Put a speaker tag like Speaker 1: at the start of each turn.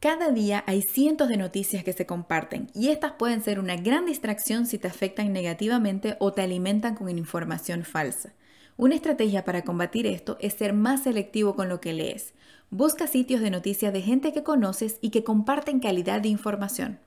Speaker 1: Cada día hay cientos de noticias que se comparten y estas pueden ser una gran distracción si te afectan negativamente o te alimentan con información falsa. Una estrategia para combatir esto es ser más selectivo con lo que lees. Busca sitios de noticias de gente que conoces y que comparten calidad de información.